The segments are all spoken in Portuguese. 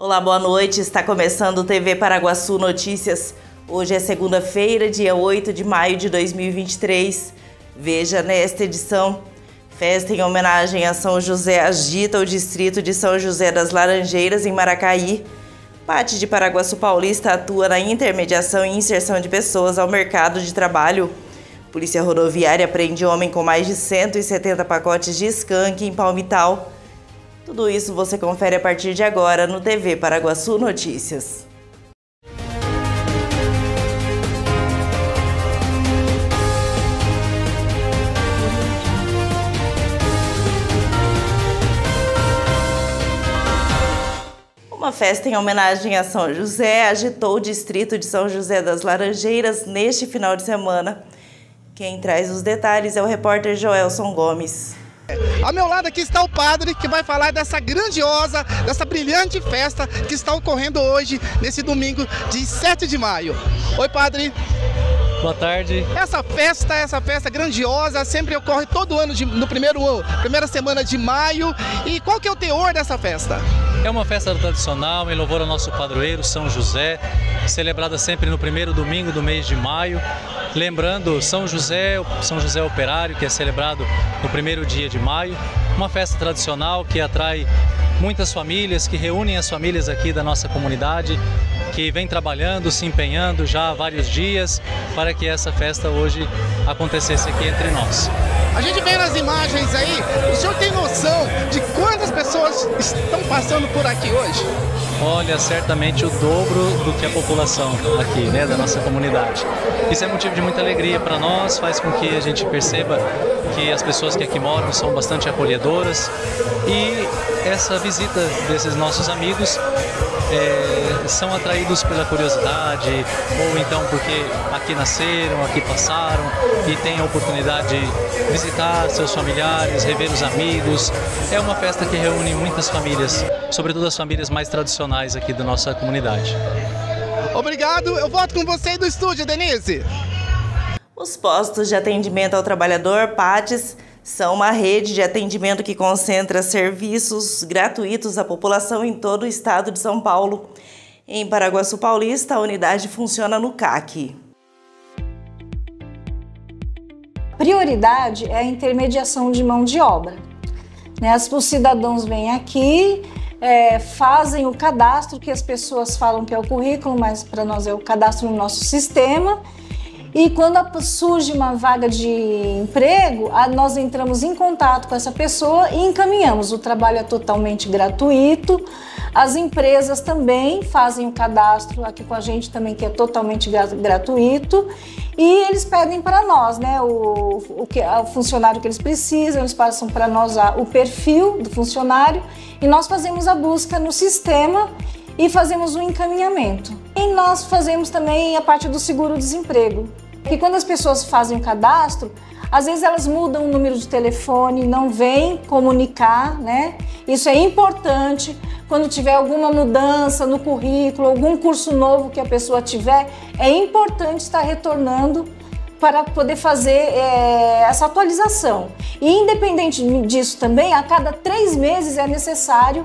Olá, boa noite. Está começando o TV Paraguaçu Notícias. Hoje é segunda-feira, dia 8 de maio de 2023. Veja nesta edição. Festa em homenagem a São José agita o distrito de São José das Laranjeiras, em Maracaí. Pate de Paraguaçu Paulista atua na intermediação e inserção de pessoas ao mercado de trabalho. Polícia Rodoviária prende homem com mais de 170 pacotes de skunk em Palmital. Tudo isso você confere a partir de agora no TV Paraguaçu Notícias. Uma festa em homenagem a São José agitou o distrito de São José das Laranjeiras neste final de semana. Quem traz os detalhes é o repórter Joelson Gomes. Ao meu lado aqui está o padre que vai falar dessa grandiosa, dessa brilhante festa que está ocorrendo hoje, nesse domingo de 7 de maio. Oi, padre. Boa tarde. Essa festa, essa festa grandiosa, sempre ocorre todo ano de, no primeiro primeira semana de maio. E qual que é o teor dessa festa? É uma festa tradicional em louvor ao nosso padroeiro São José, celebrada sempre no primeiro domingo do mês de maio. Lembrando São José, São José Operário, que é celebrado no primeiro dia de maio, uma festa tradicional que atrai muitas famílias, que reúnem as famílias aqui da nossa comunidade, que vem trabalhando, se empenhando já há vários dias para que essa festa hoje acontecesse aqui entre nós. A gente vê nas imagens aí, o senhor tem noção de quantas pessoas estão passando por aqui hoje? Olha, certamente o dobro do que a população aqui, né, da nossa comunidade. Isso é motivo de muita alegria para nós, faz com que a gente perceba que as pessoas que aqui moram são bastante acolhedoras e essa visita desses nossos amigos é, são atraídos pela curiosidade ou então porque aqui nasceram, aqui passaram e têm a oportunidade de visitar seus familiares, rever os amigos. É uma festa que reúne muitas famílias, sobretudo as famílias mais tradicionais aqui da nossa comunidade. Obrigado, eu volto com você aí do estúdio, Denise. Os postos de atendimento ao trabalhador, PATES, são uma rede de atendimento que concentra serviços gratuitos à população em todo o estado de São Paulo. Em Paraguaçu Paulista, a unidade funciona no CAC. Prioridade é a intermediação de mão de obra. Né? Os cidadãos vêm aqui, é, fazem o cadastro, que as pessoas falam que é o currículo, mas para nós é o cadastro no nosso sistema e quando surge uma vaga de emprego, nós entramos em contato com essa pessoa e encaminhamos. O trabalho é totalmente gratuito. As empresas também fazem o cadastro aqui com a gente também, que é totalmente gratuito. E eles pedem para nós, né, o, o, que, o funcionário que eles precisam, eles passam para nós o perfil do funcionário e nós fazemos a busca no sistema e fazemos o um encaminhamento. E nós fazemos também a parte do seguro-desemprego. Que quando as pessoas fazem o cadastro, às vezes elas mudam o número de telefone, não vêm comunicar, né? Isso é importante. Quando tiver alguma mudança no currículo, algum curso novo que a pessoa tiver, é importante estar retornando para poder fazer é, essa atualização. E independente disso também, a cada três meses é necessário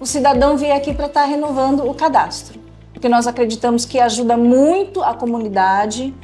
o cidadão vir aqui para estar renovando o cadastro. Porque nós acreditamos que ajuda muito a comunidade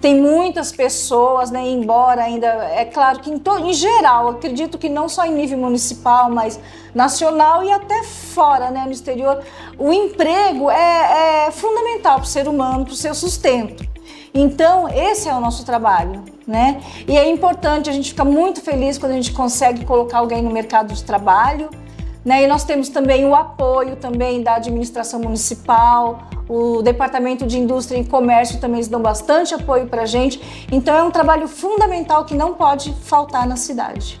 tem muitas pessoas, né, embora ainda, é claro que em, to, em geral, acredito que não só em nível municipal, mas nacional e até fora, né, no exterior, o emprego é, é fundamental para o ser humano, para o seu sustento. Então, esse é o nosso trabalho, né? E é importante, a gente fica muito feliz quando a gente consegue colocar alguém no mercado de trabalho, né? E nós temos também o apoio também da administração municipal, o Departamento de Indústria e Comércio também dão bastante apoio para a gente. Então é um trabalho fundamental que não pode faltar na cidade.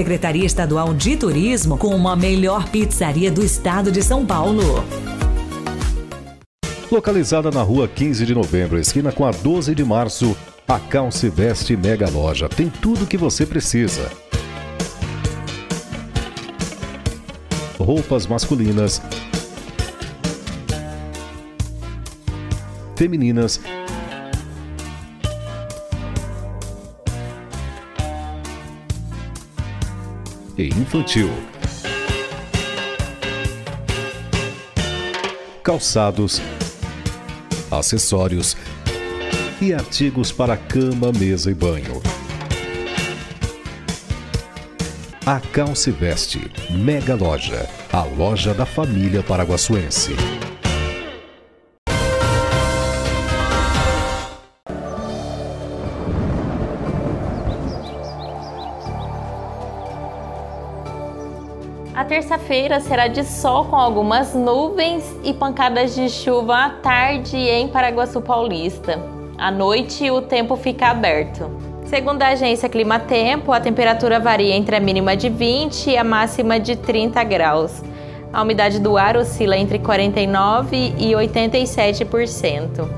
Secretaria Estadual de Turismo como a melhor pizzaria do estado de São Paulo. Localizada na rua 15 de novembro, esquina com a 12 de março, a Calce Veste Mega Loja tem tudo o que você precisa. Roupas masculinas, femininas e infantil. Calçados, acessórios e artigos para cama, mesa e banho. A Calce Veste, Mega Loja, a loja da família paraguaçuense. A terça-feira será de sol com algumas nuvens e pancadas de chuva à tarde em Paraguaçu Paulista. À noite, o tempo fica aberto. Segundo a agência Climatempo, a temperatura varia entre a mínima de 20 e a máxima de 30 graus. A umidade do ar oscila entre 49% e 87%.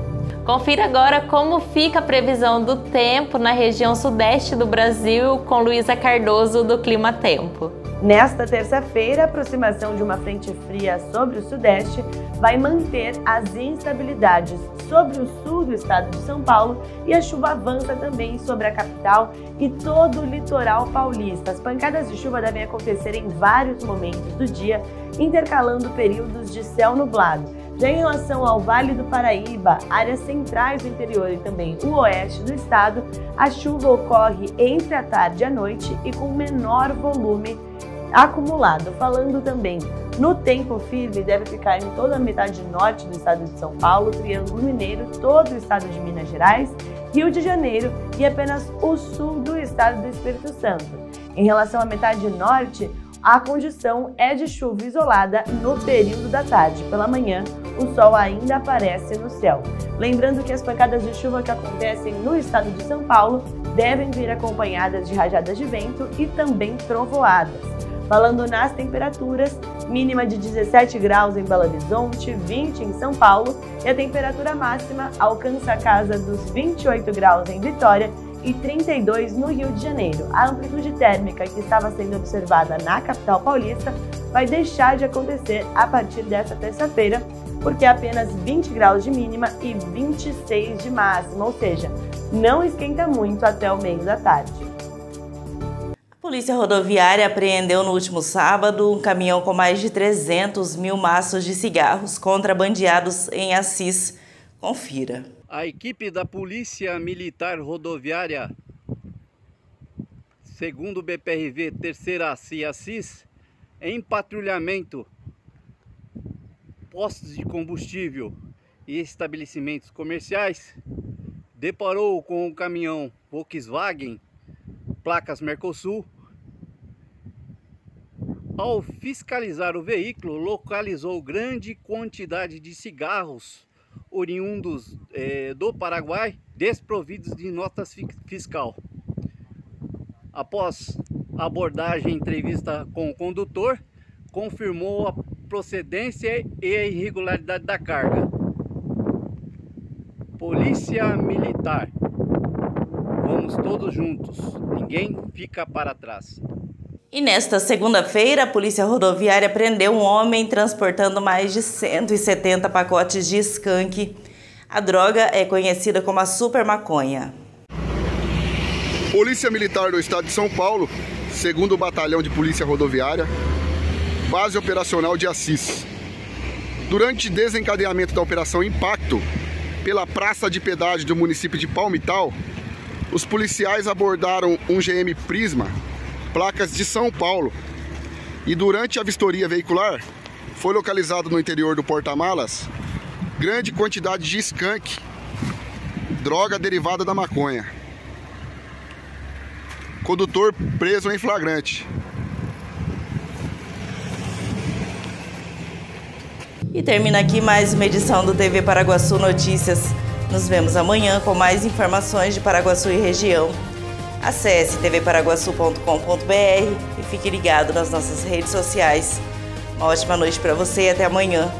Confira agora como fica a previsão do tempo na região sudeste do Brasil com Luísa Cardoso do Clima Tempo. Nesta terça-feira, a aproximação de uma frente fria sobre o sudeste vai manter as instabilidades sobre o sul do estado de São Paulo e a chuva avança também sobre a capital e todo o litoral paulista. As pancadas de chuva devem acontecer em vários momentos do dia, intercalando períodos de céu nublado. Já em relação ao Vale do Paraíba, áreas centrais do interior e também o oeste do estado, a chuva ocorre entre a tarde e a noite e com menor volume acumulado. Falando também no tempo firme, deve ficar em toda a metade norte do estado de São Paulo, Triângulo Mineiro, todo o estado de Minas Gerais, Rio de Janeiro e apenas o sul do estado do Espírito Santo. Em relação à metade norte, a condição é de chuva isolada no período da tarde. Pela manhã, o sol ainda aparece no céu. Lembrando que as pancadas de chuva que acontecem no estado de São Paulo devem vir acompanhadas de rajadas de vento e também trovoadas. Falando nas temperaturas, mínima de 17 graus em Belo Horizonte, 20 em São Paulo e a temperatura máxima alcança a casa dos 28 graus em Vitória e 32 no Rio de Janeiro. A amplitude térmica que estava sendo observada na capital paulista vai deixar de acontecer a partir desta terça-feira, porque é apenas 20 graus de mínima e 26 de máxima, ou seja, não esquenta muito até o meio da tarde. Polícia Rodoviária apreendeu no último sábado um caminhão com mais de 300 mil maços de cigarros contrabandeados em Assis. Confira. A equipe da Polícia Militar Rodoviária segundo o BPRV Terceira CIA CIS, em patrulhamento, postos de combustível e estabelecimentos comerciais, deparou com um caminhão Volkswagen, placas Mercosul. Ao fiscalizar o veículo, localizou grande quantidade de cigarros oriundos eh, do Paraguai, desprovidos de notas fiscal. Após abordagem e entrevista com o condutor, confirmou a procedência e a irregularidade da carga. Polícia Militar. Vamos todos juntos. Ninguém fica para trás. E nesta segunda-feira, a Polícia Rodoviária prendeu um homem transportando mais de 170 pacotes de skunk. A droga é conhecida como a super maconha. Polícia Militar do Estado de São Paulo, segundo Batalhão de Polícia Rodoviária, base operacional de Assis. Durante desencadeamento da Operação Impacto, pela praça de pedágio do município de Palmital, os policiais abordaram um GM Prisma, placas de São Paulo. E durante a vistoria veicular, foi localizado no interior do porta-malas grande quantidade de skunk, droga derivada da maconha. Condutor preso em flagrante. E termina aqui mais uma edição do TV Paraguaçu Notícias. Nos vemos amanhã com mais informações de Paraguaçu e região. Acesse tvparaguaçu.com.br e fique ligado nas nossas redes sociais. Uma ótima noite para você e até amanhã.